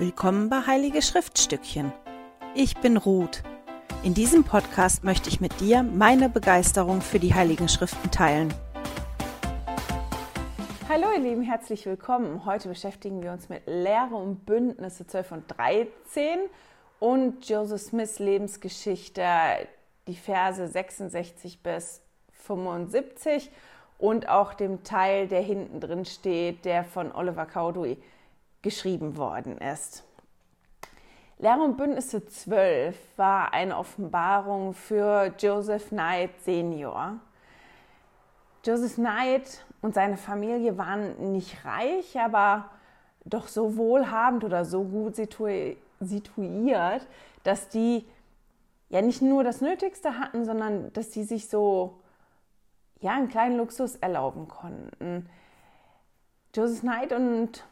Willkommen bei Heilige Schriftstückchen. Ich bin Ruth. In diesem Podcast möchte ich mit dir meine Begeisterung für die Heiligen Schriften teilen. Hallo ihr Lieben, herzlich willkommen. Heute beschäftigen wir uns mit Lehre und Bündnisse 12 und 13 und Joseph Smiths Lebensgeschichte, die Verse 66 bis 75 und auch dem Teil, der hinten drin steht, der von Oliver Cowdery geschrieben worden ist. Lehre und Bündnisse 12 war eine Offenbarung für Joseph Knight Senior. Joseph Knight und seine Familie waren nicht reich, aber doch so wohlhabend oder so gut situiert, dass die ja nicht nur das Nötigste hatten, sondern dass sie sich so ja einen kleinen Luxus erlauben konnten. Joseph Knight und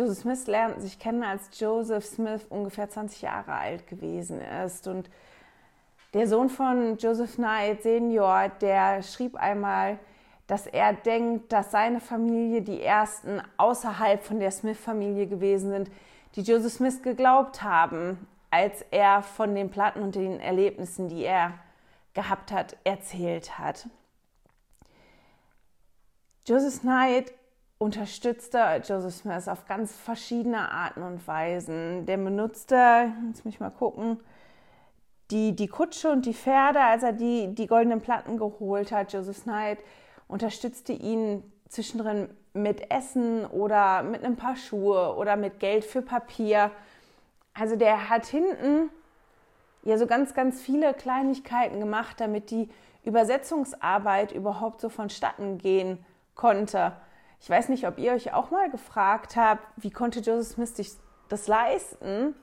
Joseph Smith lernten sich kennen, als Joseph Smith ungefähr 20 Jahre alt gewesen ist. Und der Sohn von Joseph Knight Senior, der schrieb einmal, dass er denkt, dass seine Familie die ersten außerhalb von der Smith-Familie gewesen sind, die Joseph Smith geglaubt haben, als er von den Platten und den Erlebnissen, die er gehabt hat, erzählt hat. Joseph Knight unterstützte Joseph Smith auf ganz verschiedene Arten und Weisen. Der benutzte, jetzt muss ich mal gucken, die, die Kutsche und die Pferde, als er die, die goldenen Platten geholt hat. Joseph Knight unterstützte ihn zwischendrin mit Essen oder mit ein paar Schuhe oder mit Geld für Papier. Also der hat hinten ja so ganz, ganz viele Kleinigkeiten gemacht, damit die Übersetzungsarbeit überhaupt so vonstatten gehen konnte. Ich weiß nicht, ob ihr euch auch mal gefragt habt, wie konnte Joseph Smith sich das leisten,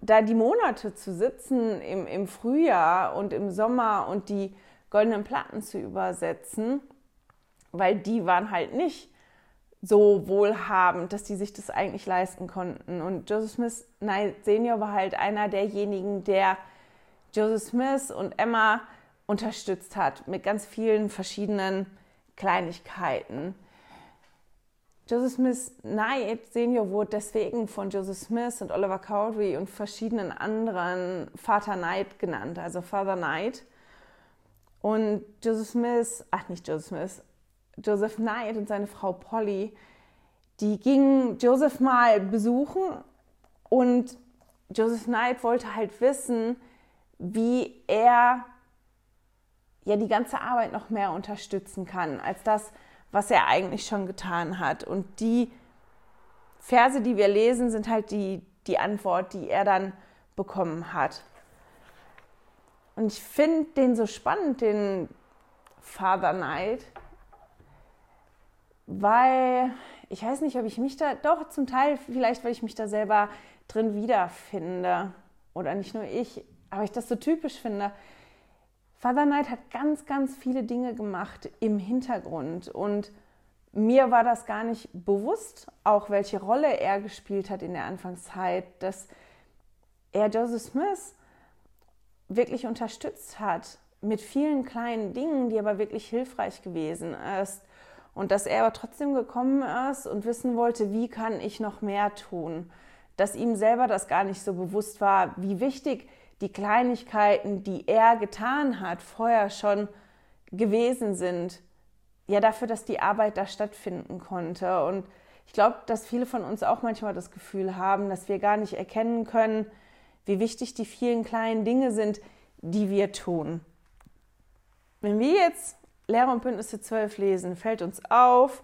da die Monate zu sitzen im, im Frühjahr und im Sommer und die goldenen Platten zu übersetzen, weil die waren halt nicht so wohlhabend, dass die sich das eigentlich leisten konnten. Und Joseph Smith Knight Senior war halt einer derjenigen, der Joseph Smith und Emma unterstützt hat mit ganz vielen verschiedenen Kleinigkeiten. Joseph Smith Knight Senior wurde deswegen von Joseph Smith und Oliver Cowdery und verschiedenen anderen Vater Knight genannt, also Father Knight. Und Joseph Smith, ach nicht Joseph Smith, Joseph Knight und seine Frau Polly, die gingen Joseph mal besuchen und Joseph Knight wollte halt wissen, wie er ja die ganze Arbeit noch mehr unterstützen kann, als das, was er eigentlich schon getan hat. Und die Verse, die wir lesen, sind halt die, die Antwort, die er dann bekommen hat. Und ich finde den so spannend, den Father Knight, weil ich weiß nicht, ob ich mich da, doch zum Teil vielleicht, weil ich mich da selber drin wiederfinde. Oder nicht nur ich, aber ich das so typisch finde. Father Knight hat ganz, ganz viele Dinge gemacht im Hintergrund und mir war das gar nicht bewusst, auch welche Rolle er gespielt hat in der Anfangszeit, dass er Joseph Smith wirklich unterstützt hat mit vielen kleinen Dingen, die aber wirklich hilfreich gewesen ist. Und dass er aber trotzdem gekommen ist und wissen wollte, wie kann ich noch mehr tun. Dass ihm selber das gar nicht so bewusst war, wie wichtig die Kleinigkeiten, die er getan hat, vorher schon gewesen sind, ja dafür, dass die Arbeit da stattfinden konnte. Und ich glaube, dass viele von uns auch manchmal das Gefühl haben, dass wir gar nicht erkennen können, wie wichtig die vielen kleinen Dinge sind, die wir tun. Wenn wir jetzt Lehre und Bündnisse 12 lesen, fällt uns auf,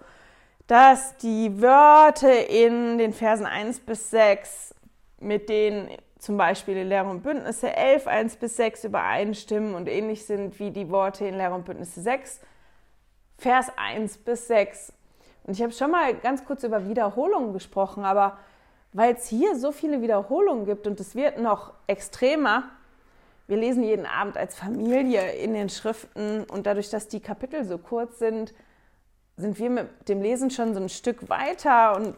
dass die Wörter in den Versen 1 bis 6 mit denen zum Beispiel in Lehre und Bündnisse 11, 1 bis 6 übereinstimmen und ähnlich sind wie die Worte in Lehre und Bündnisse 6, Vers 1 bis 6. Und ich habe schon mal ganz kurz über Wiederholungen gesprochen, aber weil es hier so viele Wiederholungen gibt und es wird noch extremer, wir lesen jeden Abend als Familie in den Schriften und dadurch, dass die Kapitel so kurz sind, sind wir mit dem Lesen schon so ein Stück weiter und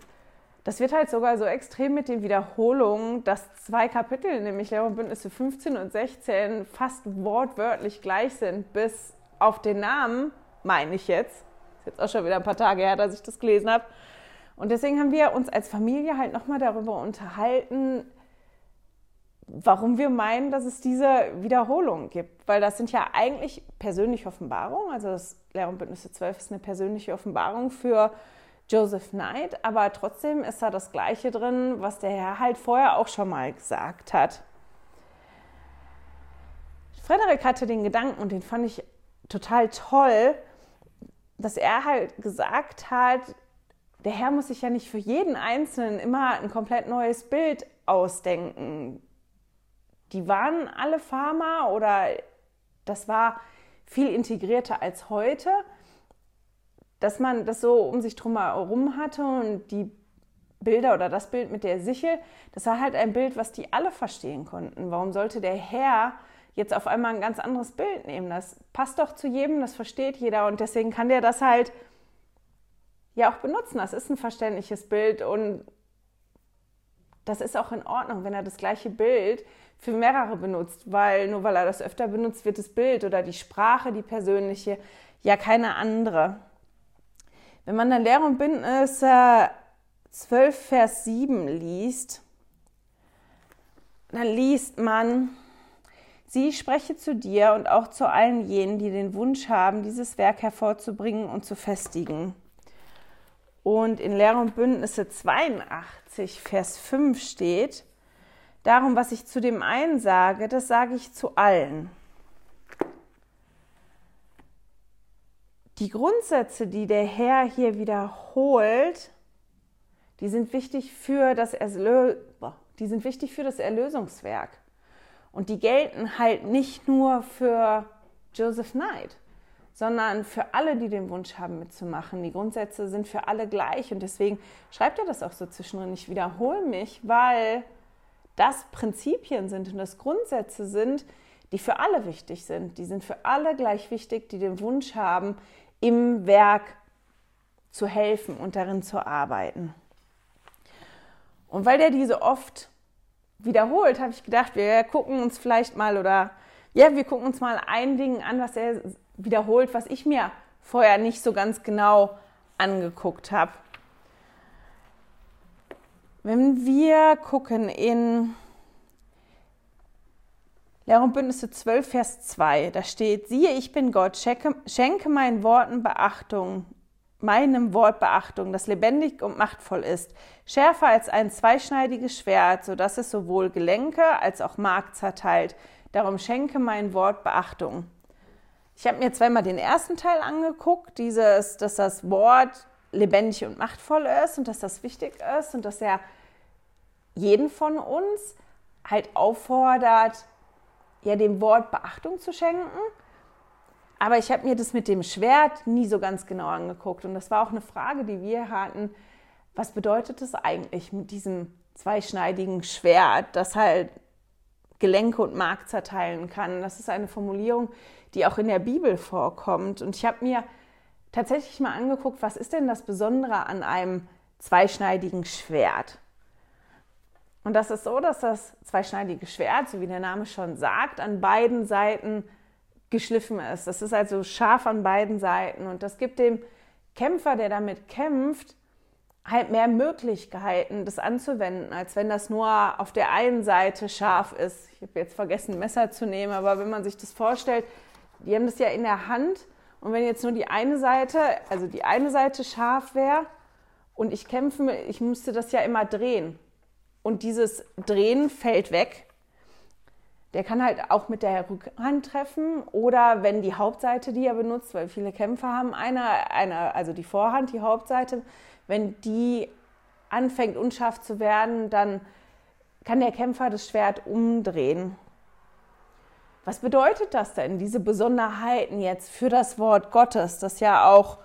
das wird halt sogar so extrem mit den Wiederholungen, dass zwei Kapitel, nämlich Lehrer und Bündnisse 15 und 16, fast wortwörtlich gleich sind, bis auf den Namen, meine ich jetzt. Ist jetzt auch schon wieder ein paar Tage her, dass ich das gelesen habe. Und deswegen haben wir uns als Familie halt nochmal darüber unterhalten, warum wir meinen, dass es diese Wiederholung gibt. Weil das sind ja eigentlich persönliche Offenbarungen. Also das Lehr- und Bündnisse 12 ist eine persönliche Offenbarung für Joseph Knight, aber trotzdem ist da das Gleiche drin, was der Herr halt vorher auch schon mal gesagt hat. Frederik hatte den Gedanken, und den fand ich total toll, dass er halt gesagt hat, der Herr muss sich ja nicht für jeden Einzelnen immer ein komplett neues Bild ausdenken. Die waren alle Farmer oder das war viel integrierter als heute, dass man das so um sich drum herum hatte und die Bilder oder das Bild mit der Sichel, das war halt ein Bild, was die alle verstehen konnten. Warum sollte der Herr jetzt auf einmal ein ganz anderes Bild nehmen? Das passt doch zu jedem, das versteht jeder und deswegen kann der das halt ja auch benutzen. Das ist ein verständliches Bild und das ist auch in Ordnung, wenn er das gleiche Bild für mehrere benutzt, weil nur weil er das öfter benutzt, wird das Bild oder die Sprache, die persönliche, ja keine andere. Wenn man dann Lehre und Bündnis äh, 12, Vers 7 liest, dann liest man, sie spreche zu dir und auch zu allen jenen, die den Wunsch haben, dieses Werk hervorzubringen und zu festigen. Und in Lehre und Bündnisse 82, Vers 5 steht, darum, was ich zu dem einen sage, das sage ich zu allen. Die Grundsätze, die der Herr hier wiederholt, die sind wichtig für das, Erlö die sind wichtig für das Erlösungswerk. Und die gelten halt nicht nur für Joseph Knight sondern für alle, die den Wunsch haben, mitzumachen. Die Grundsätze sind für alle gleich und deswegen schreibt er das auch so zwischendrin. Ich wiederhole mich, weil das Prinzipien sind und das Grundsätze sind, die für alle wichtig sind. Die sind für alle gleich wichtig, die den Wunsch haben, im Werk zu helfen und darin zu arbeiten. Und weil der diese oft wiederholt, habe ich gedacht, wir gucken uns vielleicht mal oder ja, wir gucken uns mal ein Ding an, was er wiederholt, was ich mir vorher nicht so ganz genau angeguckt habe. Wenn wir gucken in Lehre und Bündnisse 12, Vers 2, da steht, siehe, ich bin Gott, schenke, schenke meinen Worten Beachtung, meinem Wort Beachtung, das lebendig und machtvoll ist, schärfer als ein zweischneidiges Schwert, so dass es sowohl Gelenke als auch Mark zerteilt. Darum schenke mein Wort Beachtung. Ich habe mir zweimal den ersten Teil angeguckt, dieses, dass das Wort lebendig und machtvoll ist und dass das wichtig ist und dass er jeden von uns halt auffordert, ja, dem Wort Beachtung zu schenken. Aber ich habe mir das mit dem Schwert nie so ganz genau angeguckt. Und das war auch eine Frage, die wir hatten. Was bedeutet es eigentlich mit diesem zweischneidigen Schwert, das halt Gelenke und Mark zerteilen kann? Das ist eine Formulierung, die auch in der Bibel vorkommt. Und ich habe mir tatsächlich mal angeguckt, was ist denn das Besondere an einem zweischneidigen Schwert? Und das ist so, dass das zweischneidige Schwert, so wie der Name schon sagt, an beiden Seiten geschliffen ist. Das ist also scharf an beiden Seiten und das gibt dem Kämpfer, der damit kämpft, halt mehr Möglichkeiten, das anzuwenden, als wenn das nur auf der einen Seite scharf ist. Ich habe jetzt vergessen, ein Messer zu nehmen, aber wenn man sich das vorstellt, die haben das ja in der Hand und wenn jetzt nur die eine Seite, also die eine Seite scharf wäre und ich kämpfe, ich müsste das ja immer drehen und dieses Drehen fällt weg. Der kann halt auch mit der Rückhand treffen oder wenn die Hauptseite, die er benutzt, weil viele Kämpfer haben eine, eine also die Vorhand, die Hauptseite, wenn die anfängt unscharf zu werden, dann kann der Kämpfer das Schwert umdrehen was bedeutet das denn, diese Besonderheiten jetzt für das Wort Gottes, das ja auch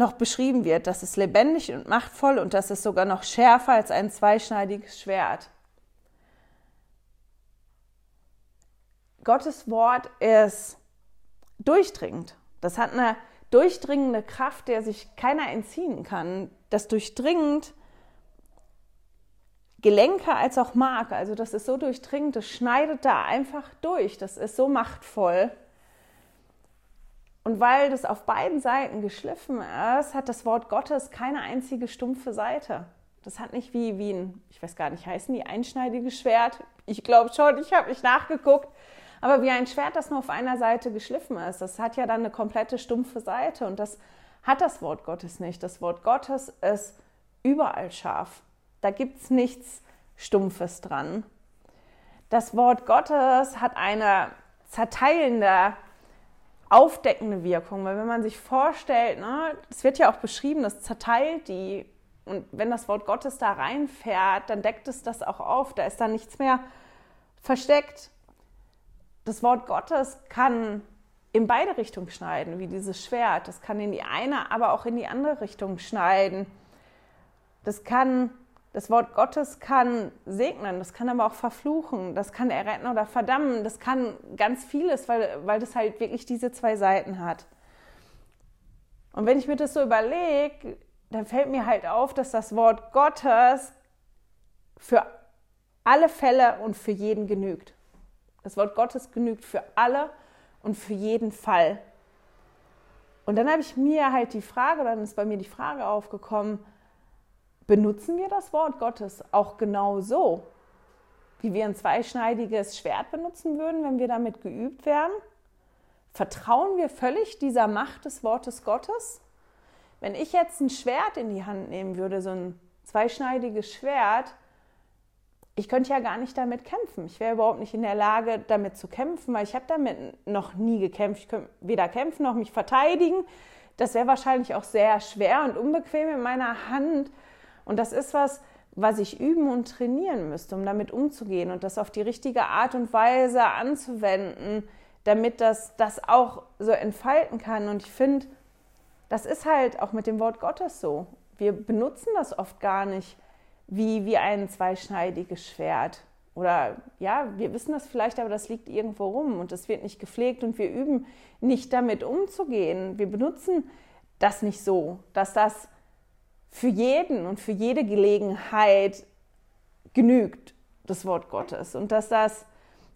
noch beschrieben wird, dass es lebendig und machtvoll und dass es sogar noch schärfer als ein zweischneidiges Schwert. Gottes Wort ist durchdringend. Das hat eine durchdringende Kraft, der sich keiner entziehen kann. Das durchdringend Gelenke als auch Mark. Also das ist so durchdringend, das schneidet da einfach durch. Das ist so machtvoll. Und weil das auf beiden Seiten geschliffen ist, hat das Wort Gottes keine einzige stumpfe Seite. Das hat nicht wie, wie ein, ich weiß gar nicht, heißen die einschneidige Schwert? Ich glaube schon, ich habe nicht nachgeguckt. Aber wie ein Schwert, das nur auf einer Seite geschliffen ist. Das hat ja dann eine komplette stumpfe Seite. Und das hat das Wort Gottes nicht. Das Wort Gottes ist überall scharf. Da gibt es nichts Stumpfes dran. Das Wort Gottes hat eine zerteilende, aufdeckende Wirkung, weil wenn man sich vorstellt, ne, es wird ja auch beschrieben, das zerteilt die und wenn das Wort Gottes da reinfährt, dann deckt es das auch auf, da ist da nichts mehr versteckt. Das Wort Gottes kann in beide Richtungen schneiden, wie dieses Schwert. Das kann in die eine, aber auch in die andere Richtung schneiden. Das kann das Wort Gottes kann segnen, das kann aber auch verfluchen, das kann erretten oder verdammen, das kann ganz vieles, weil, weil das halt wirklich diese zwei Seiten hat. Und wenn ich mir das so überlege, dann fällt mir halt auf, dass das Wort Gottes für alle Fälle und für jeden genügt. Das Wort Gottes genügt für alle und für jeden Fall. Und dann habe ich mir halt die Frage, dann ist bei mir die Frage aufgekommen, benutzen wir das Wort Gottes auch genau so, wie wir ein zweischneidiges Schwert benutzen würden, wenn wir damit geübt wären? Vertrauen wir völlig dieser Macht des Wortes Gottes? Wenn ich jetzt ein Schwert in die Hand nehmen würde, so ein zweischneidiges Schwert, ich könnte ja gar nicht damit kämpfen. Ich wäre überhaupt nicht in der Lage, damit zu kämpfen, weil ich habe damit noch nie gekämpft. Ich könnte weder kämpfen noch mich verteidigen. Das wäre wahrscheinlich auch sehr schwer und unbequem in meiner Hand. Und das ist was, was ich üben und trainieren müsste, um damit umzugehen und das auf die richtige Art und Weise anzuwenden, damit das das auch so entfalten kann. Und ich finde, das ist halt auch mit dem Wort Gottes so. Wir benutzen das oft gar nicht wie, wie ein zweischneidiges Schwert. Oder ja, wir wissen das vielleicht, aber das liegt irgendwo rum und es wird nicht gepflegt und wir üben nicht damit umzugehen. Wir benutzen das nicht so, dass das für jeden und für jede Gelegenheit genügt, das Wort Gottes. Und dass das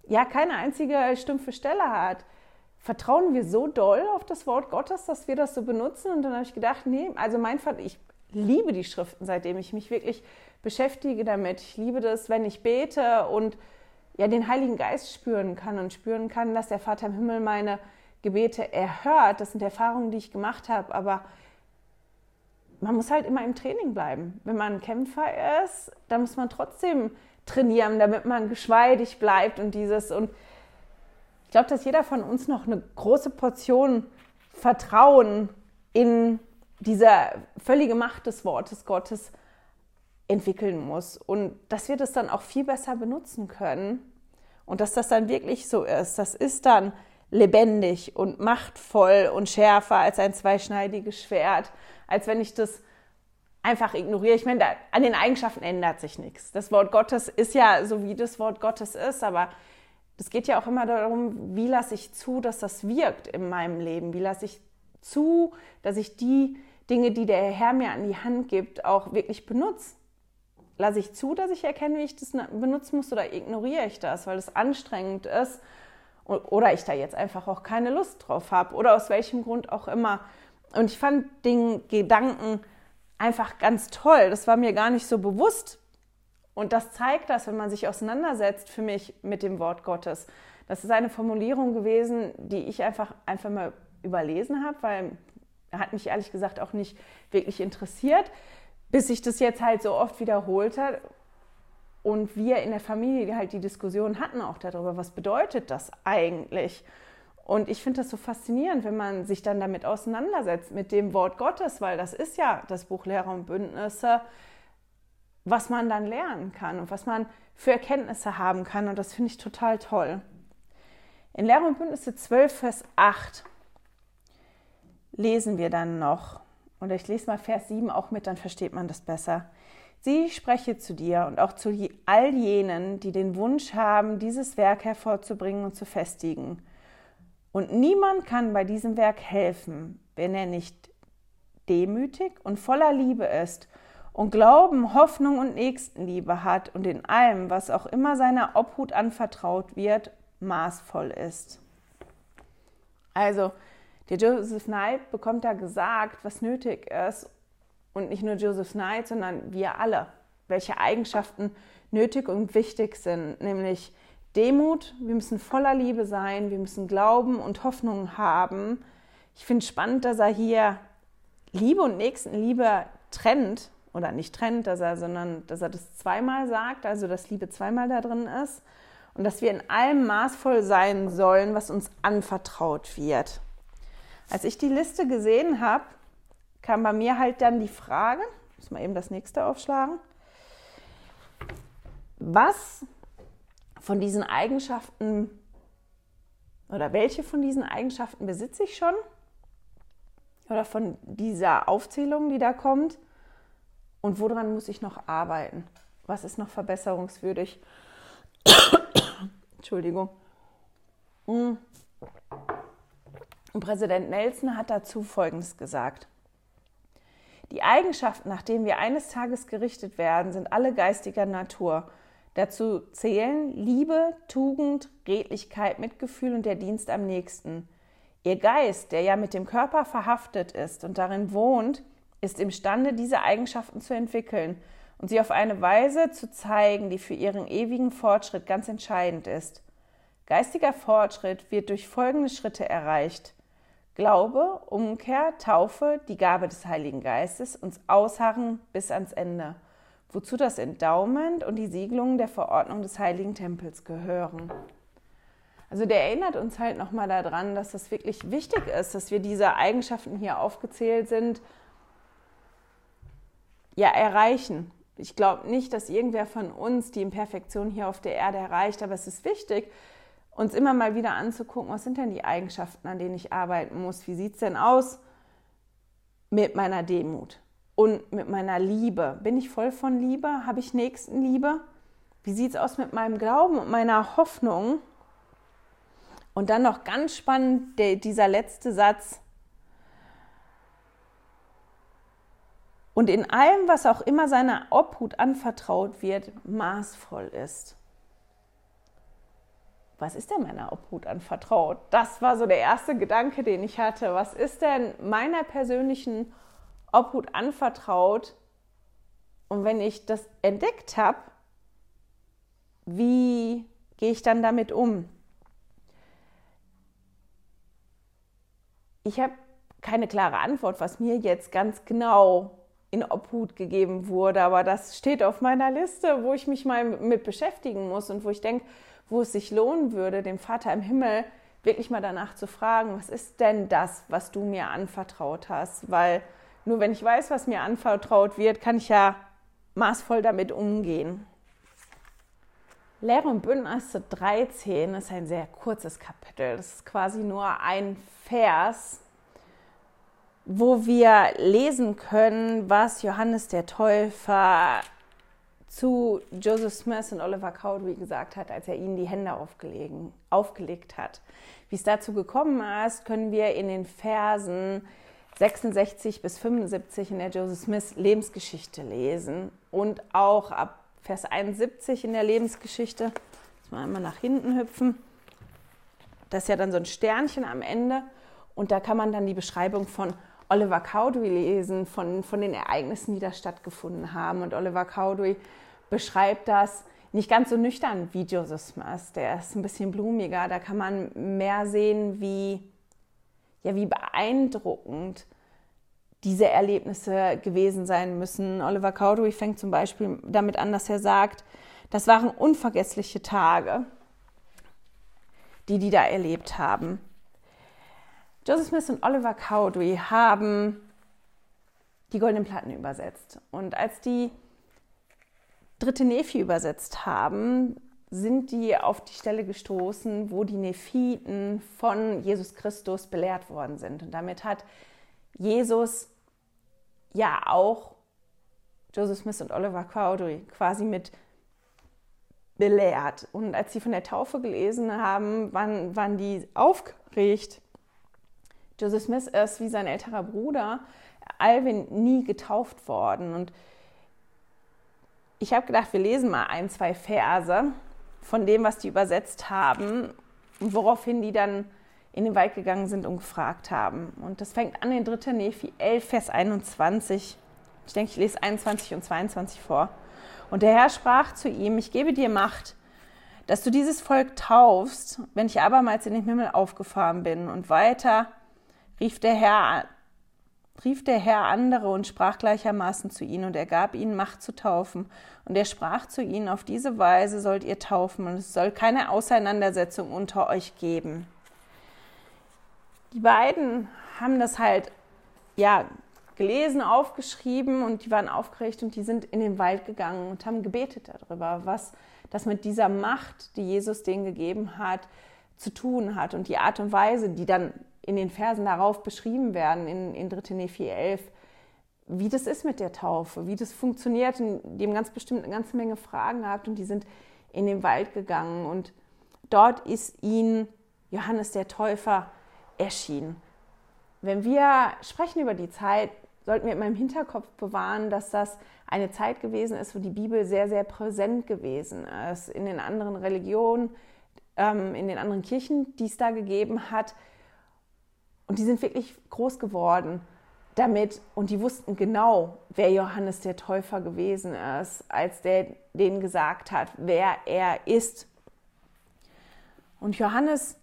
ja keine einzige stumpfe Stelle hat. Vertrauen wir so doll auf das Wort Gottes, dass wir das so benutzen? Und dann habe ich gedacht, nee, also mein Vater, ich liebe die Schriften, seitdem ich mich wirklich beschäftige damit. Ich liebe das, wenn ich bete und ja den Heiligen Geist spüren kann und spüren kann, dass der Vater im Himmel meine Gebete erhört. Das sind Erfahrungen, die ich gemacht habe, aber man muss halt immer im Training bleiben. Wenn man ein Kämpfer ist, dann muss man trotzdem trainieren, damit man geschmeidig bleibt und dieses. Und ich glaube, dass jeder von uns noch eine große Portion Vertrauen in diese völlige Macht des Wortes Gottes entwickeln muss und dass wir das dann auch viel besser benutzen können und dass das dann wirklich so ist. Das ist dann lebendig und machtvoll und schärfer als ein zweischneidiges Schwert als wenn ich das einfach ignoriere. Ich meine, da, an den Eigenschaften ändert sich nichts. Das Wort Gottes ist ja so, wie das Wort Gottes ist, aber es geht ja auch immer darum, wie lasse ich zu, dass das wirkt in meinem Leben? Wie lasse ich zu, dass ich die Dinge, die der Herr mir an die Hand gibt, auch wirklich benutze? Lasse ich zu, dass ich erkenne, wie ich das benutzen muss oder ignoriere ich das, weil es anstrengend ist oder ich da jetzt einfach auch keine Lust drauf habe oder aus welchem Grund auch immer. Und ich fand den Gedanken einfach ganz toll. Das war mir gar nicht so bewusst. Und das zeigt das, wenn man sich auseinandersetzt für mich mit dem Wort Gottes. Das ist eine Formulierung gewesen, die ich einfach, einfach mal überlesen habe, weil hat mich ehrlich gesagt auch nicht wirklich interessiert, bis sich das jetzt halt so oft wiederholt hat und wir in der Familie halt die Diskussion hatten auch darüber, was bedeutet das eigentlich? Und ich finde das so faszinierend, wenn man sich dann damit auseinandersetzt, mit dem Wort Gottes, weil das ist ja das Buch Lehrer und Bündnisse, was man dann lernen kann und was man für Erkenntnisse haben kann. Und das finde ich total toll. In Lehrer und Bündnisse 12, Vers 8 lesen wir dann noch, und ich lese mal Vers 7 auch mit, dann versteht man das besser. Sie spreche zu dir und auch zu all jenen, die den Wunsch haben, dieses Werk hervorzubringen und zu festigen und niemand kann bei diesem Werk helfen, wenn er nicht demütig und voller Liebe ist und Glauben, Hoffnung und Nächstenliebe hat und in allem, was auch immer seiner Obhut anvertraut wird, maßvoll ist. Also, Der Joseph Knight bekommt da gesagt, was nötig ist. Und nicht nur Joseph Knight, sondern wir alle. Welche Eigenschaften nötig und wichtig sind. Nämlich Demut, wir müssen voller Liebe sein, wir müssen Glauben und Hoffnung haben. Ich finde spannend, dass er hier Liebe und Nächstenliebe trennt oder nicht trennt, dass er, sondern dass er das zweimal sagt, also dass Liebe zweimal da drin ist und dass wir in allem maßvoll sein sollen, was uns anvertraut wird. Als ich die Liste gesehen habe, kam bei mir halt dann die Frage, muss mal eben das nächste aufschlagen, was von diesen Eigenschaften oder welche von diesen Eigenschaften besitze ich schon? Oder von dieser Aufzählung, die da kommt? Und woran muss ich noch arbeiten? Was ist noch verbesserungswürdig? Entschuldigung. Und Präsident Nelson hat dazu Folgendes gesagt. Die Eigenschaften, nach denen wir eines Tages gerichtet werden, sind alle geistiger Natur. Dazu zählen Liebe, Tugend, Redlichkeit, Mitgefühl und der Dienst am nächsten. Ihr Geist, der ja mit dem Körper verhaftet ist und darin wohnt, ist imstande, diese Eigenschaften zu entwickeln und sie auf eine Weise zu zeigen, die für ihren ewigen Fortschritt ganz entscheidend ist. Geistiger Fortschritt wird durch folgende Schritte erreicht. Glaube, Umkehr, Taufe, die Gabe des Heiligen Geistes, uns ausharren bis ans Ende wozu das Endowment und die Siegelung der Verordnung des Heiligen Tempels gehören. Also der erinnert uns halt nochmal daran, dass das wirklich wichtig ist, dass wir diese Eigenschaften hier aufgezählt sind, ja, erreichen. Ich glaube nicht, dass irgendwer von uns die Imperfektion hier auf der Erde erreicht, aber es ist wichtig, uns immer mal wieder anzugucken, was sind denn die Eigenschaften, an denen ich arbeiten muss? Wie sieht es denn aus mit meiner Demut? Und mit meiner Liebe? Bin ich voll von Liebe? Habe ich Nächstenliebe? Wie sieht es aus mit meinem Glauben und meiner Hoffnung? Und dann noch ganz spannend der, dieser letzte Satz. Und in allem, was auch immer seiner Obhut anvertraut wird, maßvoll ist. Was ist denn meiner Obhut anvertraut? Das war so der erste Gedanke, den ich hatte. Was ist denn meiner persönlichen Obhut? Obhut anvertraut. Und wenn ich das entdeckt habe, wie gehe ich dann damit um? Ich habe keine klare Antwort, was mir jetzt ganz genau in Obhut gegeben wurde, aber das steht auf meiner Liste, wo ich mich mal mit beschäftigen muss und wo ich denke, wo es sich lohnen würde, dem Vater im Himmel wirklich mal danach zu fragen, was ist denn das, was du mir anvertraut hast? Weil nur wenn ich weiß, was mir anvertraut wird, kann ich ja maßvoll damit umgehen. Lehre und Bündnisse 13 ist ein sehr kurzes Kapitel. Das ist quasi nur ein Vers, wo wir lesen können, was Johannes der Täufer zu Joseph Smith und Oliver Cowdery gesagt hat, als er ihnen die Hände aufgelegt hat. Wie es dazu gekommen ist, können wir in den Versen 66 bis 75 in der Joseph Smith Lebensgeschichte lesen und auch ab Vers 71 in der Lebensgeschichte, muss man einmal nach hinten hüpfen, das ist ja dann so ein Sternchen am Ende und da kann man dann die Beschreibung von Oliver Cowdery lesen, von, von den Ereignissen, die da stattgefunden haben. Und Oliver Cowdery beschreibt das nicht ganz so nüchtern wie Joseph Smith, der ist ein bisschen blumiger, da kann man mehr sehen, wie ja, wie beeindruckend diese Erlebnisse gewesen sein müssen. Oliver Cowdery fängt zum Beispiel damit an, dass er sagt, das waren unvergessliche Tage, die die da erlebt haben. Joseph Smith und Oliver Cowdery haben die Goldenen Platten übersetzt. Und als die dritte Nephi übersetzt haben, sind die auf die Stelle gestoßen, wo die Nephiten von Jesus Christus belehrt worden sind. Und damit hat Jesus ja auch Joseph Smith und Oliver Cowdery quasi mit belehrt. Und als sie von der Taufe gelesen haben, waren, waren die aufgeregt. Joseph Smith ist wie sein älterer Bruder Alvin nie getauft worden. Und ich habe gedacht, wir lesen mal ein, zwei Verse von dem, was die übersetzt haben, woraufhin die dann in den Wald gegangen sind und gefragt haben. Und das fängt an in 3. Nephi 11, Vers 21. Ich denke, ich lese 21 und 22 vor. Und der Herr sprach zu ihm, ich gebe dir Macht, dass du dieses Volk taufst, wenn ich abermals in den Himmel aufgefahren bin. Und weiter rief der Herr, rief der Herr andere und sprach gleichermaßen zu ihnen, und er gab ihnen Macht zu taufen. Und er sprach zu ihnen, auf diese Weise sollt ihr taufen, und es soll keine Auseinandersetzung unter euch geben. Die beiden haben das halt, ja, gelesen, aufgeschrieben und die waren aufgeregt und die sind in den Wald gegangen und haben gebetet darüber, was das mit dieser Macht, die Jesus denen gegeben hat, zu tun hat und die Art und Weise, die dann in den Versen darauf beschrieben werden, in, in 3. Nephi 11, wie das ist mit der Taufe, wie das funktioniert. Und die haben ganz bestimmt eine ganze Menge Fragen gehabt und die sind in den Wald gegangen und dort ist ihnen Johannes der Täufer erschienen. Wenn wir sprechen über die Zeit, sollten wir in meinem Hinterkopf bewahren, dass das eine Zeit gewesen ist, wo die Bibel sehr, sehr präsent gewesen ist. In den anderen Religionen, ähm, in den anderen Kirchen, die es da gegeben hat. Und die sind wirklich groß geworden damit und die wussten genau, wer Johannes der Täufer gewesen ist, als der denen gesagt hat, wer er ist. Und Johannes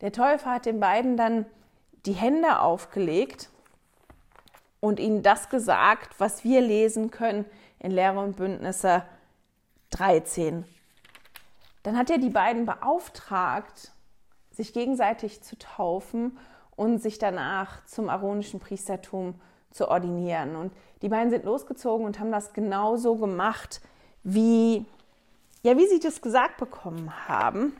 der Täufer hat den beiden dann die Hände aufgelegt und ihnen das gesagt, was wir lesen können in Lehre und Bündnisse 13. Dann hat er die beiden beauftragt, sich gegenseitig zu taufen und sich danach zum aaronischen Priestertum zu ordinieren. Und die beiden sind losgezogen und haben das genauso gemacht, wie, ja, wie sie das gesagt bekommen haben.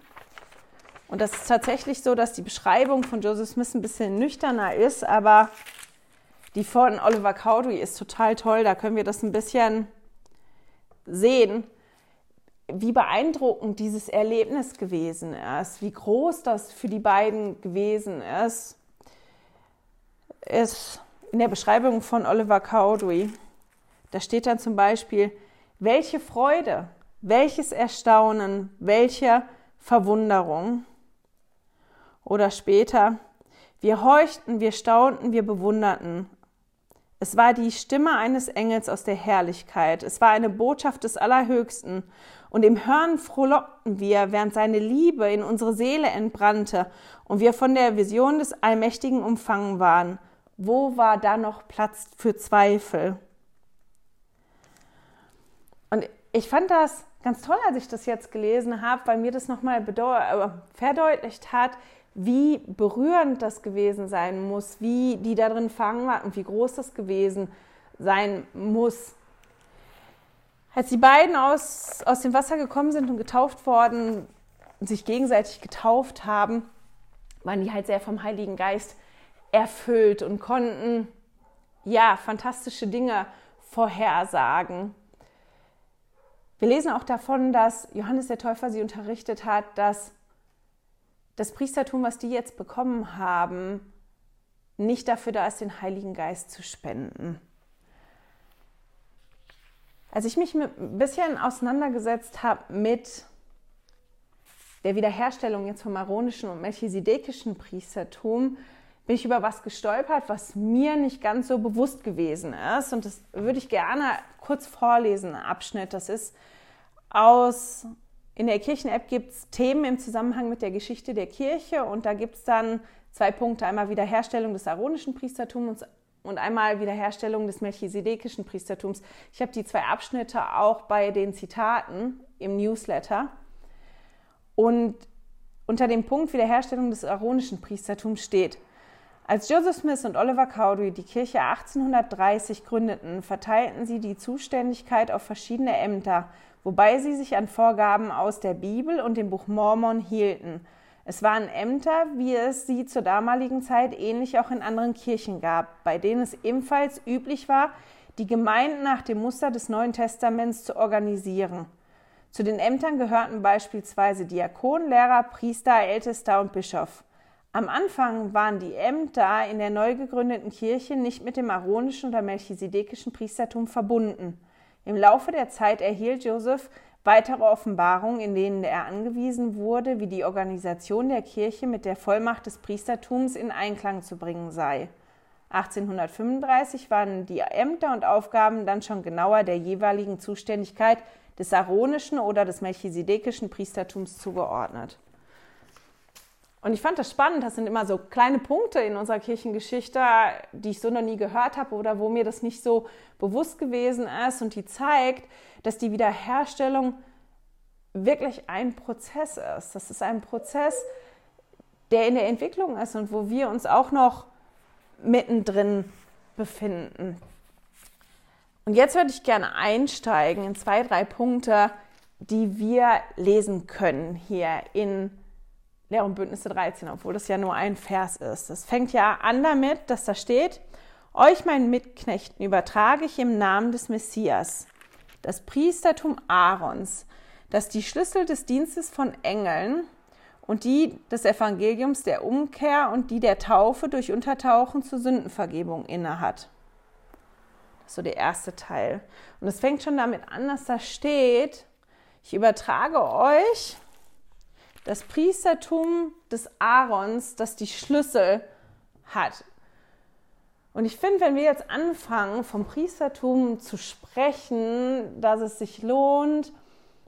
Und das ist tatsächlich so, dass die Beschreibung von Joseph Smith ein bisschen nüchterner ist, aber die von Oliver Cowdery ist total toll. Da können wir das ein bisschen sehen, wie beeindruckend dieses Erlebnis gewesen ist, wie groß das für die beiden gewesen ist. Ist in der Beschreibung von Oliver Cowdery, da steht dann zum Beispiel, welche Freude, welches Erstaunen, welche Verwunderung. Oder später, wir horchten, wir staunten, wir bewunderten. Es war die Stimme eines Engels aus der Herrlichkeit. Es war eine Botschaft des Allerhöchsten. Und im Hören frohlockten wir, während seine Liebe in unsere Seele entbrannte und wir von der Vision des Allmächtigen umfangen waren. Wo war da noch Platz für Zweifel? Und ich fand das ganz toll, als ich das jetzt gelesen habe, weil mir das nochmal äh, verdeutlicht hat, wie berührend das gewesen sein muss, wie die da drin fangen war und wie groß das gewesen sein muss. Als die beiden aus, aus dem Wasser gekommen sind und getauft worden, sich gegenseitig getauft haben, waren die halt sehr vom Heiligen Geist erfüllt und konnten ja fantastische Dinge vorhersagen. Wir lesen auch davon, dass Johannes der Täufer sie unterrichtet hat, dass das Priestertum, was die jetzt bekommen haben, nicht dafür da ist, den Heiligen Geist zu spenden. Als ich mich ein bisschen auseinandergesetzt habe mit der Wiederherstellung jetzt vom aaronischen und melchisedekischen Priestertum, bin ich über was gestolpert, was mir nicht ganz so bewusst gewesen ist. Und das würde ich gerne kurz vorlesen, Abschnitt. Das ist aus in der Kirchen-App gibt es Themen im Zusammenhang mit der Geschichte der Kirche und da gibt es dann zwei Punkte. Einmal Wiederherstellung des aaronischen Priestertums und einmal Wiederherstellung des melchisedekischen Priestertums. Ich habe die zwei Abschnitte auch bei den Zitaten im Newsletter. Und unter dem Punkt Wiederherstellung des aaronischen Priestertums steht, als Joseph Smith und Oliver Cowdery die Kirche 1830 gründeten, verteilten sie die Zuständigkeit auf verschiedene Ämter – wobei sie sich an Vorgaben aus der Bibel und dem Buch Mormon hielten. Es waren Ämter, wie es sie zur damaligen Zeit ähnlich auch in anderen Kirchen gab, bei denen es ebenfalls üblich war, die Gemeinden nach dem Muster des Neuen Testaments zu organisieren. Zu den Ämtern gehörten beispielsweise Diakon, Lehrer, Priester, Ältester und Bischof. Am Anfang waren die Ämter in der neu gegründeten Kirche nicht mit dem aaronischen oder melchisedekischen Priestertum verbunden. Im Laufe der Zeit erhielt Joseph weitere Offenbarungen, in denen er angewiesen wurde, wie die Organisation der Kirche mit der Vollmacht des Priestertums in Einklang zu bringen sei. 1835 waren die Ämter und Aufgaben dann schon genauer der jeweiligen Zuständigkeit des aaronischen oder des melchisedekischen Priestertums zugeordnet. Und ich fand das spannend, das sind immer so kleine Punkte in unserer Kirchengeschichte, die ich so noch nie gehört habe oder wo mir das nicht so bewusst gewesen ist und die zeigt, dass die Wiederherstellung wirklich ein Prozess ist. Das ist ein Prozess, der in der Entwicklung ist und wo wir uns auch noch mittendrin befinden. Und jetzt würde ich gerne einsteigen in zwei, drei Punkte, die wir lesen können hier in Lehr und Bündnisse 13, obwohl das ja nur ein Vers ist. Das fängt ja an damit, dass da steht, euch meinen Mitknechten übertrage ich im Namen des Messias, das Priestertum Aarons, das die Schlüssel des Dienstes von Engeln und die des Evangeliums der Umkehr und die der Taufe durch Untertauchen zur Sündenvergebung innehat. Das ist so der erste Teil. Und es fängt schon damit an, dass da steht, ich übertrage euch das Priestertum des Aarons, das die Schlüssel hat. Und ich finde, wenn wir jetzt anfangen, vom Priestertum zu sprechen, dass es sich lohnt,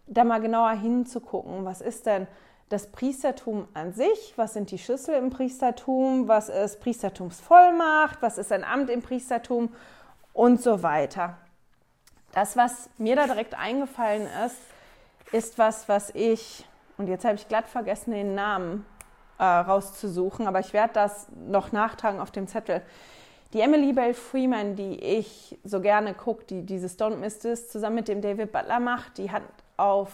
da mal genauer hinzugucken, was ist denn das Priestertum an sich, was sind die Schlüssel im Priestertum, was ist Priestertumsvollmacht, was ist ein Amt im Priestertum? Und so weiter. Das, was mir da direkt eingefallen ist, ist was, was ich, und jetzt habe ich glatt vergessen, den Namen äh, rauszusuchen, aber ich werde das noch nachtragen auf dem Zettel. Die Emily Bell Freeman, die ich so gerne gucke, die dieses Don't Miss This zusammen mit dem David Butler macht, die hat auf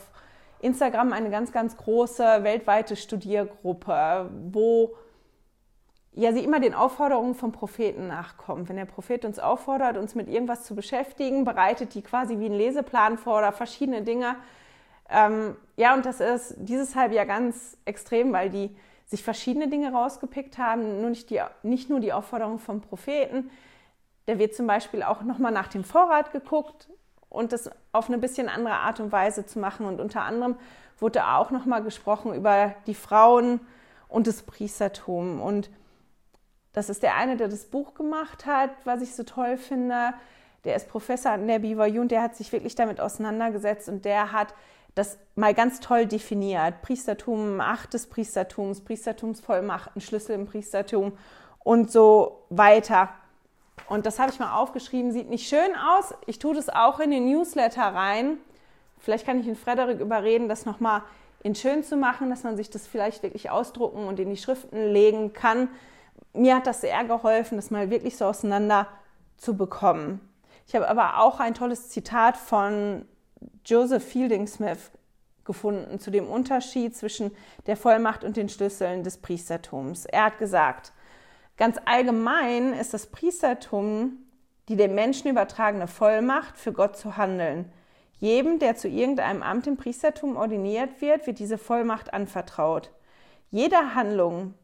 Instagram eine ganz, ganz große weltweite Studiergruppe, wo ja sie immer den Aufforderungen vom Propheten nachkommt. Wenn der Prophet uns auffordert, uns mit irgendwas zu beschäftigen, bereitet die quasi wie einen Leseplan vor oder verschiedene Dinge. Ähm, ja, und das ist dieses Halbjahr ganz extrem, weil die sich verschiedene Dinge rausgepickt haben, nur nicht, die, nicht nur die Aufforderung vom Propheten. Da wird zum Beispiel auch nochmal nach dem Vorrat geguckt, und das auf eine bisschen andere Art und Weise zu machen. Und unter anderem wurde auch nochmal gesprochen über die Frauen und das Priestertum. Und das ist der eine, der das Buch gemacht hat, was ich so toll finde. Der ist Professor an der BYU und der hat sich wirklich damit auseinandergesetzt und der hat das mal ganz toll definiert. Priestertum, Macht des Priestertums, Priestertumsvollmachten, Schlüssel im Priestertum und so weiter. Und das habe ich mal aufgeschrieben, sieht nicht schön aus. Ich tue das auch in den Newsletter rein. Vielleicht kann ich den Frederik überreden, das nochmal in schön zu machen, dass man sich das vielleicht wirklich ausdrucken und in die Schriften legen kann. Mir hat das sehr geholfen, das mal wirklich so auseinander zu bekommen. Ich habe aber auch ein tolles Zitat von Joseph Fielding Smith gefunden zu dem Unterschied zwischen der Vollmacht und den Schlüsseln des Priestertums. Er hat gesagt, Ganz allgemein ist das Priestertum die dem Menschen übertragene Vollmacht, für Gott zu handeln. Jedem, der zu irgendeinem Amt im Priestertum ordiniert wird, wird diese Vollmacht anvertraut. Jede Handlung,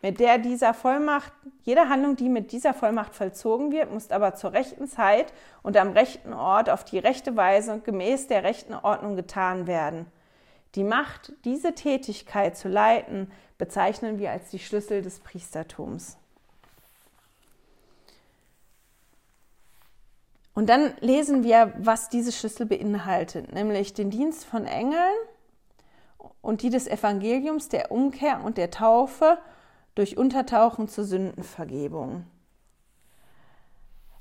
mit der dieser Vollmacht, jede Handlung, die mit dieser Vollmacht vollzogen wird, muss aber zur rechten Zeit und am rechten Ort auf die rechte Weise und gemäß der rechten Ordnung getan werden. Die Macht, diese Tätigkeit zu leiten, bezeichnen wir als die Schlüssel des Priestertums. Und dann lesen wir, was diese Schlüssel beinhaltet, nämlich den Dienst von Engeln und die des Evangeliums, der Umkehr und der Taufe durch Untertauchen zur Sündenvergebung.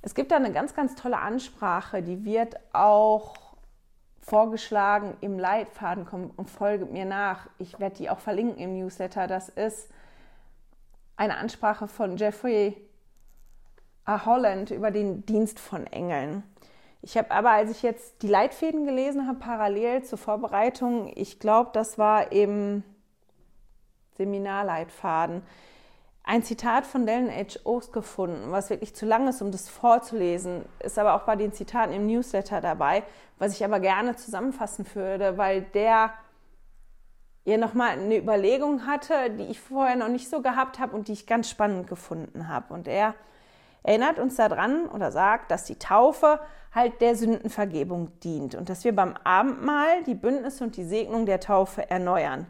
Es gibt da eine ganz, ganz tolle Ansprache, die wird auch vorgeschlagen im Leitfaden, komm und folge mir nach. Ich werde die auch verlinken im Newsletter. Das ist eine Ansprache von Jeffrey A. Holland über den Dienst von Engeln. Ich habe aber, als ich jetzt die Leitfäden gelesen habe, parallel zur Vorbereitung, ich glaube, das war im Seminarleitfaden, ein Zitat von Dellen H. Oaks gefunden, was wirklich zu lang ist, um das vorzulesen, ist aber auch bei den Zitaten im Newsletter dabei, was ich aber gerne zusammenfassen würde, weil der ja nochmal eine Überlegung hatte, die ich vorher noch nicht so gehabt habe und die ich ganz spannend gefunden habe. Und er erinnert uns daran oder sagt, dass die Taufe halt der Sündenvergebung dient und dass wir beim Abendmahl die Bündnisse und die Segnung der Taufe erneuern.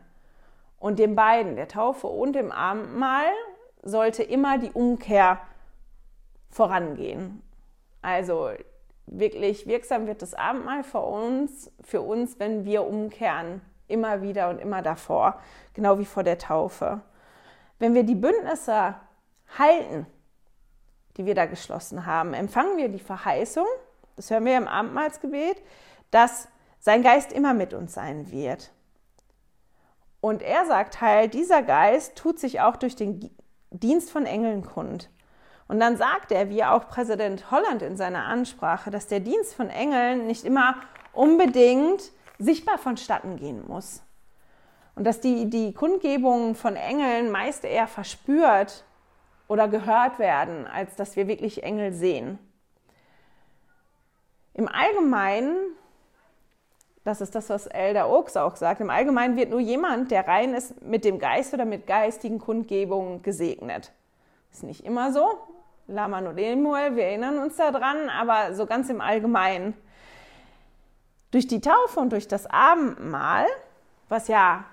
Und den beiden, der Taufe und dem Abendmahl, sollte immer die Umkehr vorangehen. Also wirklich wirksam wird das Abendmahl für uns, für uns, wenn wir umkehren, immer wieder und immer davor, genau wie vor der Taufe. Wenn wir die Bündnisse halten, die wir da geschlossen haben, empfangen wir die Verheißung, das hören wir im Abendmahlsgebet, dass sein Geist immer mit uns sein wird. Und er sagt halt, dieser Geist tut sich auch durch den Dienst von Engeln kund. Und dann sagt er, wie auch Präsident Holland in seiner Ansprache, dass der Dienst von Engeln nicht immer unbedingt sichtbar vonstatten gehen muss. Und dass die, die Kundgebungen von Engeln meist eher verspürt oder gehört werden, als dass wir wirklich Engel sehen. Im Allgemeinen, das ist das, was Elder Oaks auch sagt, im Allgemeinen wird nur jemand, der rein ist, mit dem Geist oder mit geistigen Kundgebungen gesegnet. Ist nicht immer so. Lama Nodemuel, wir erinnern uns daran, aber so ganz im Allgemeinen. Durch die Taufe und durch das Abendmahl, was ja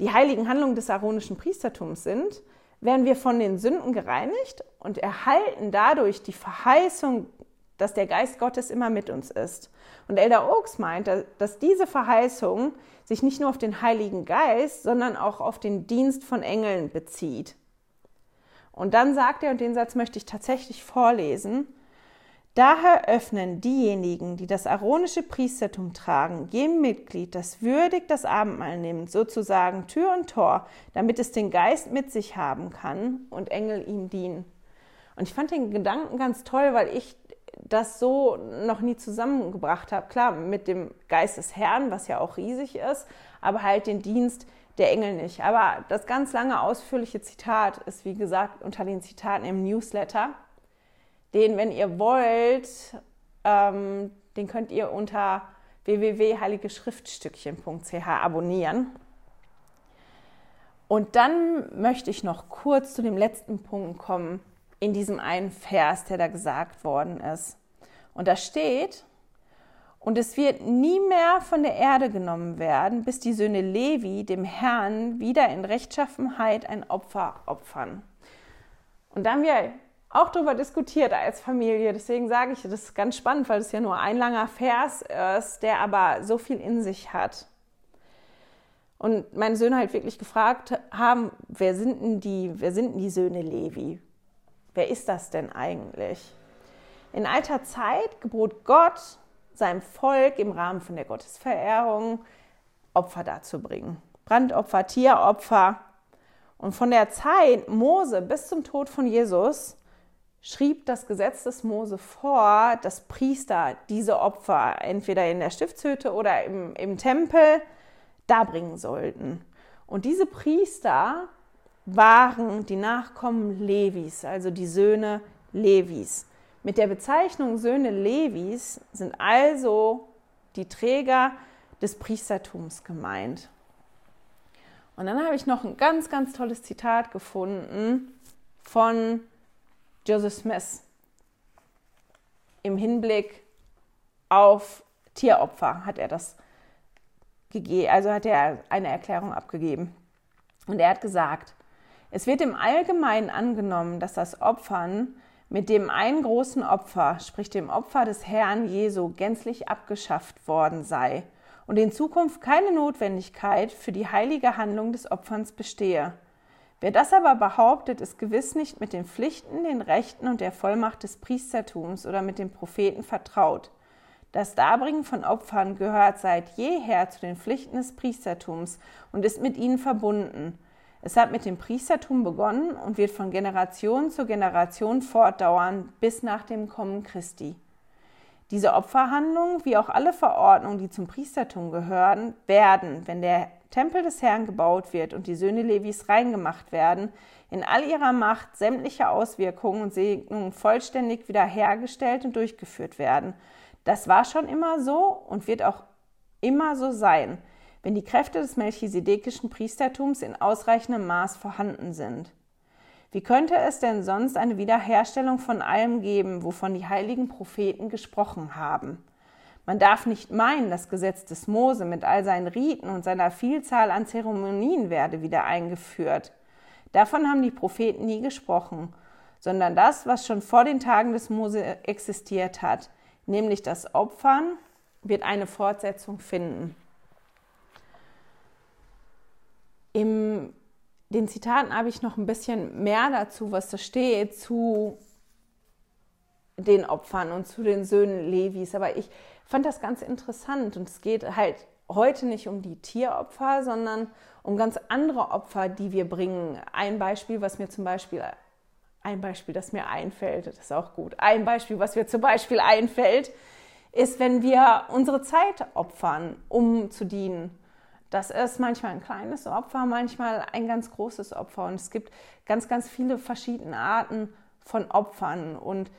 die heiligen Handlungen des aaronischen Priestertums sind, werden wir von den Sünden gereinigt und erhalten dadurch die Verheißung, dass der Geist Gottes immer mit uns ist. Und Elder Oaks meint, dass diese Verheißung sich nicht nur auf den Heiligen Geist, sondern auch auf den Dienst von Engeln bezieht. Und dann sagt er, und den Satz möchte ich tatsächlich vorlesen, Daher öffnen diejenigen, die das aaronische Priestertum tragen, jedem Mitglied, das würdig das Abendmahl nimmt, sozusagen Tür und Tor, damit es den Geist mit sich haben kann und Engel ihm dienen. Und ich fand den Gedanken ganz toll, weil ich das so noch nie zusammengebracht habe. Klar, mit dem Geist des Herrn, was ja auch riesig ist, aber halt den Dienst der Engel nicht. Aber das ganz lange ausführliche Zitat ist, wie gesagt, unter den Zitaten im Newsletter den, wenn ihr wollt, ähm, den könnt ihr unter www.heiligeschriftstückchen.ch abonnieren. Und dann möchte ich noch kurz zu dem letzten Punkt kommen, in diesem einen Vers, der da gesagt worden ist. Und da steht, und es wird nie mehr von der Erde genommen werden, bis die Söhne Levi dem Herrn wieder in Rechtschaffenheit ein Opfer opfern. Und da haben wir auch darüber diskutiert als Familie. Deswegen sage ich, das ist ganz spannend, weil es ja nur ein langer Vers ist, der aber so viel in sich hat. Und meine Söhne halt wirklich gefragt haben, wer sind denn die, wer sind denn die Söhne Levi? Wer ist das denn eigentlich? In alter Zeit gebot Gott seinem Volk im Rahmen von der Gottesverehrung Opfer darzubringen. Brandopfer, Tieropfer. Und von der Zeit Mose bis zum Tod von Jesus schrieb das Gesetz des Mose vor, dass Priester diese Opfer entweder in der Stiftshütte oder im, im Tempel darbringen sollten. Und diese Priester waren die Nachkommen Levis, also die Söhne Levis. Mit der Bezeichnung Söhne Levis sind also die Träger des Priestertums gemeint. Und dann habe ich noch ein ganz, ganz tolles Zitat gefunden von Joseph Smith im Hinblick auf Tieropfer hat er das gegeben, also hat er eine Erklärung abgegeben. Und er hat gesagt, es wird im Allgemeinen angenommen, dass das Opfern mit dem einen großen Opfer, sprich dem Opfer des Herrn Jesu, gänzlich abgeschafft worden sei und in Zukunft keine Notwendigkeit für die heilige Handlung des Opferns bestehe. Wer das aber behauptet, ist gewiss nicht mit den Pflichten, den Rechten und der Vollmacht des Priestertums oder mit den Propheten vertraut. Das Darbringen von Opfern gehört seit jeher zu den Pflichten des Priestertums und ist mit ihnen verbunden. Es hat mit dem Priestertum begonnen und wird von Generation zu Generation fortdauern bis nach dem Kommen Christi. Diese Opferhandlungen, wie auch alle Verordnungen, die zum Priestertum gehören, werden, wenn der Tempel des Herrn gebaut wird und die Söhne Levis reingemacht werden, in all ihrer Macht sämtliche Auswirkungen und Segnungen vollständig wiederhergestellt und durchgeführt werden. Das war schon immer so und wird auch immer so sein, wenn die Kräfte des melchisedekischen Priestertums in ausreichendem Maß vorhanden sind. Wie könnte es denn sonst eine Wiederherstellung von allem geben, wovon die heiligen Propheten gesprochen haben? Man darf nicht meinen, das Gesetz des Mose mit all seinen Riten und seiner Vielzahl an Zeremonien werde wieder eingeführt. Davon haben die Propheten nie gesprochen, sondern das, was schon vor den Tagen des Mose existiert hat, nämlich das Opfern, wird eine Fortsetzung finden. In den Zitaten habe ich noch ein bisschen mehr dazu, was da steht, zu den Opfern und zu den Söhnen Levis. Aber ich fand das ganz interessant und es geht halt heute nicht um die Tieropfer, sondern um ganz andere Opfer, die wir bringen. Ein Beispiel, was mir zum Beispiel, ein Beispiel, das mir einfällt, das ist auch gut. Ein Beispiel, was mir zum Beispiel einfällt, ist, wenn wir unsere Zeit opfern, um zu dienen. Das ist manchmal ein kleines Opfer, manchmal ein ganz großes Opfer. Und es gibt ganz, ganz viele verschiedene Arten von Opfern. Und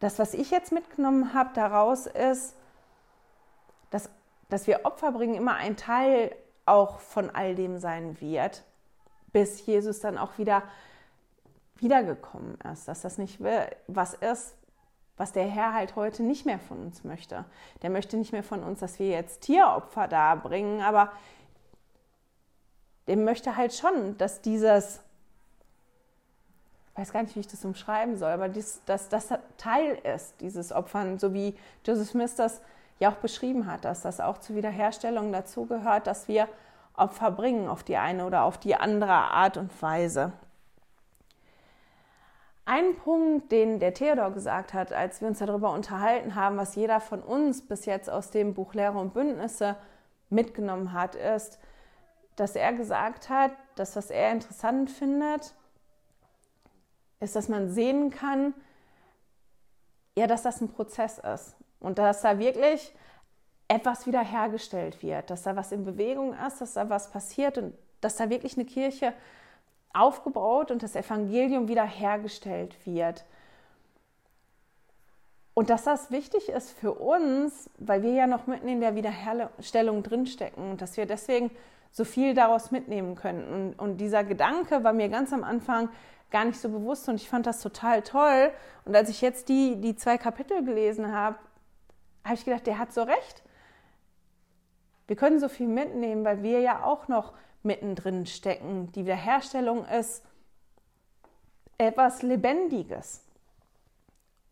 das, was ich jetzt mitgenommen habe daraus, ist, dass, dass wir Opfer bringen immer ein Teil auch von all dem sein wird, bis Jesus dann auch wieder wiedergekommen ist. Dass das nicht was ist, was der Herr halt heute nicht mehr von uns möchte. Der möchte nicht mehr von uns, dass wir jetzt Tieropfer darbringen, aber der möchte halt schon, dass dieses weiß gar nicht, wie ich das umschreiben soll, aber dies, dass das Teil ist, dieses Opfern, so wie Joseph Smith das ja auch beschrieben hat, dass das auch zur Wiederherstellung dazugehört, dass wir Opfer bringen auf die eine oder auf die andere Art und Weise. Ein Punkt, den der Theodor gesagt hat, als wir uns darüber unterhalten haben, was jeder von uns bis jetzt aus dem Buch Lehre und Bündnisse mitgenommen hat, ist, dass er gesagt hat, dass was er interessant findet, ist, dass man sehen kann, ja, dass das ein Prozess ist und dass da wirklich etwas wiederhergestellt wird, dass da was in Bewegung ist, dass da was passiert und dass da wirklich eine Kirche aufgebaut und das Evangelium wiederhergestellt wird. Und dass das wichtig ist für uns, weil wir ja noch mitten in der Wiederherstellung drinstecken und dass wir deswegen so viel daraus mitnehmen können. Und, und dieser Gedanke war mir ganz am Anfang gar nicht so bewusst und ich fand das total toll. Und als ich jetzt die, die zwei Kapitel gelesen habe, habe ich gedacht, der hat so recht. Wir können so viel mitnehmen, weil wir ja auch noch mittendrin stecken. Die Wiederherstellung ist etwas Lebendiges,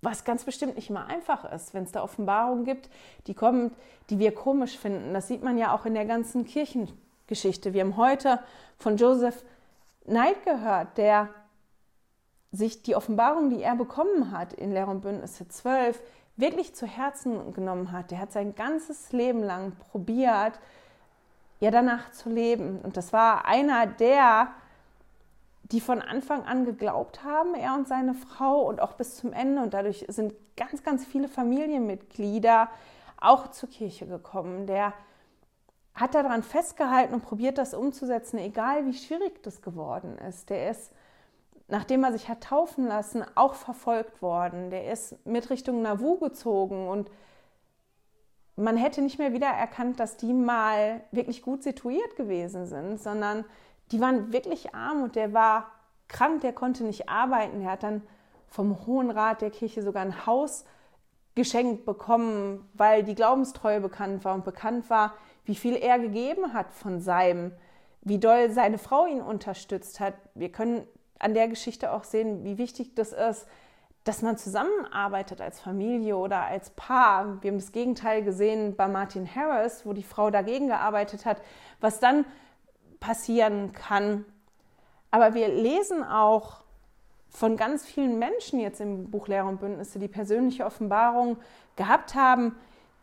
was ganz bestimmt nicht immer einfach ist, wenn es da Offenbarungen gibt, die kommen, die wir komisch finden. Das sieht man ja auch in der ganzen Kirchengeschichte. Wir haben heute von Joseph Knight gehört, der sich die Offenbarung, die er bekommen hat in Lehr und Bündnisse 12, wirklich zu Herzen genommen hat. Der hat sein ganzes Leben lang probiert, ja danach zu leben. Und das war einer der, die von Anfang an geglaubt haben, er und seine Frau und auch bis zum Ende. Und dadurch sind ganz, ganz viele Familienmitglieder auch zur Kirche gekommen. Der hat daran festgehalten und probiert, das umzusetzen, egal wie schwierig das geworden ist. Der ist nachdem er sich hat taufen lassen, auch verfolgt worden. Der ist mit Richtung Nauvoo gezogen und man hätte nicht mehr wieder erkannt, dass die mal wirklich gut situiert gewesen sind, sondern die waren wirklich arm und der war krank, der konnte nicht arbeiten. Er hat dann vom Hohen Rat der Kirche sogar ein Haus geschenkt bekommen, weil die Glaubenstreue bekannt war und bekannt war, wie viel er gegeben hat von seinem, wie doll seine Frau ihn unterstützt hat. Wir können an der Geschichte auch sehen, wie wichtig das ist, dass man zusammenarbeitet als Familie oder als Paar. Wir haben das Gegenteil gesehen bei Martin Harris, wo die Frau dagegen gearbeitet hat, was dann passieren kann. Aber wir lesen auch von ganz vielen Menschen jetzt im Buch Lehrer und Bündnisse, die persönliche Offenbarung gehabt haben,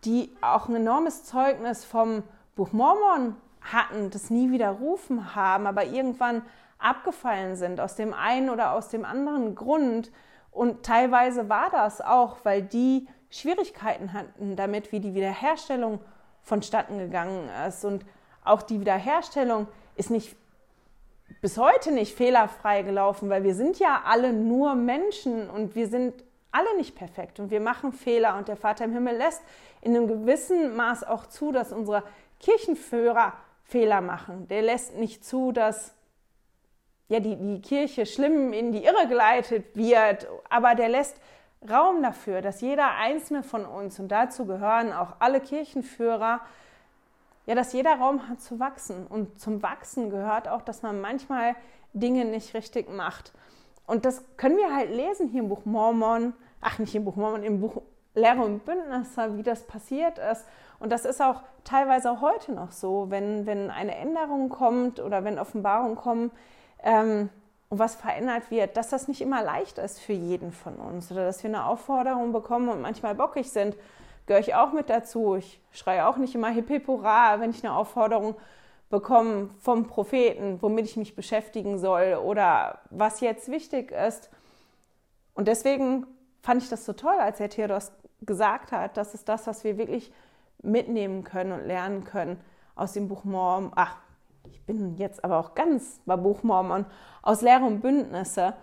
die auch ein enormes Zeugnis vom Buch Mormon hatten, das nie widerrufen haben, aber irgendwann abgefallen sind, aus dem einen oder aus dem anderen Grund. Und teilweise war das auch, weil die Schwierigkeiten hatten damit, wie die Wiederherstellung vonstatten gegangen ist. Und auch die Wiederherstellung ist nicht bis heute nicht fehlerfrei gelaufen, weil wir sind ja alle nur Menschen und wir sind alle nicht perfekt und wir machen Fehler und der Vater im Himmel lässt in einem gewissen Maß auch zu, dass unsere Kirchenführer Fehler machen. Der lässt nicht zu, dass ja, die, die Kirche schlimm in die Irre geleitet wird, aber der lässt Raum dafür, dass jeder einzelne von uns, und dazu gehören auch alle Kirchenführer, ja, dass jeder Raum hat zu wachsen. Und zum Wachsen gehört auch, dass man manchmal Dinge nicht richtig macht. Und das können wir halt lesen hier im Buch Mormon, ach nicht im Buch Mormon, im Buch Lehre und Bündnisse, wie das passiert ist. Und das ist auch teilweise auch heute noch so, wenn, wenn eine Änderung kommt oder wenn Offenbarungen kommen ähm, und was verändert wird, dass das nicht immer leicht ist für jeden von uns oder dass wir eine Aufforderung bekommen und manchmal bockig sind gehöre ich auch mit dazu. Ich schreie auch nicht immer hip hip hurra, wenn ich eine Aufforderung bekomme vom Propheten, womit ich mich beschäftigen soll oder was jetzt wichtig ist. Und deswegen fand ich das so toll, als Herr Theodos gesagt hat, das ist das, was wir wirklich mitnehmen können und lernen können aus dem Buch Mormon. Ach, bin jetzt aber auch ganz bei Buch Mormon, aus Lehre und Bündnisse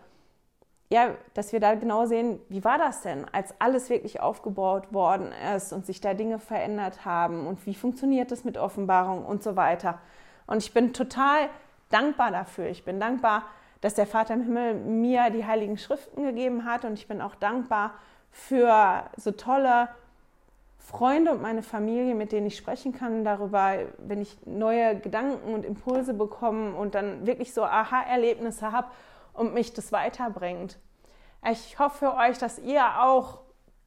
ja, dass wir da genau sehen, wie war das denn, als alles wirklich aufgebaut worden ist und sich da Dinge verändert haben und wie funktioniert das mit Offenbarung und so weiter. Und ich bin total dankbar dafür. Ich bin dankbar, dass der Vater im Himmel mir die heiligen Schriften gegeben hat und ich bin auch dankbar für so tolle Freunde und meine Familie, mit denen ich sprechen kann darüber, wenn ich neue Gedanken und Impulse bekomme und dann wirklich so Aha-Erlebnisse habe und mich das weiterbringt. Ich hoffe für euch, dass ihr auch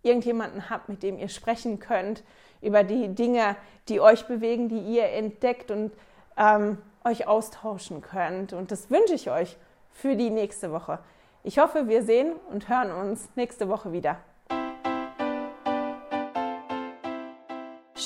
irgendjemanden habt, mit dem ihr sprechen könnt über die Dinge, die euch bewegen, die ihr entdeckt und ähm, euch austauschen könnt. Und das wünsche ich euch für die nächste Woche. Ich hoffe, wir sehen und hören uns nächste Woche wieder.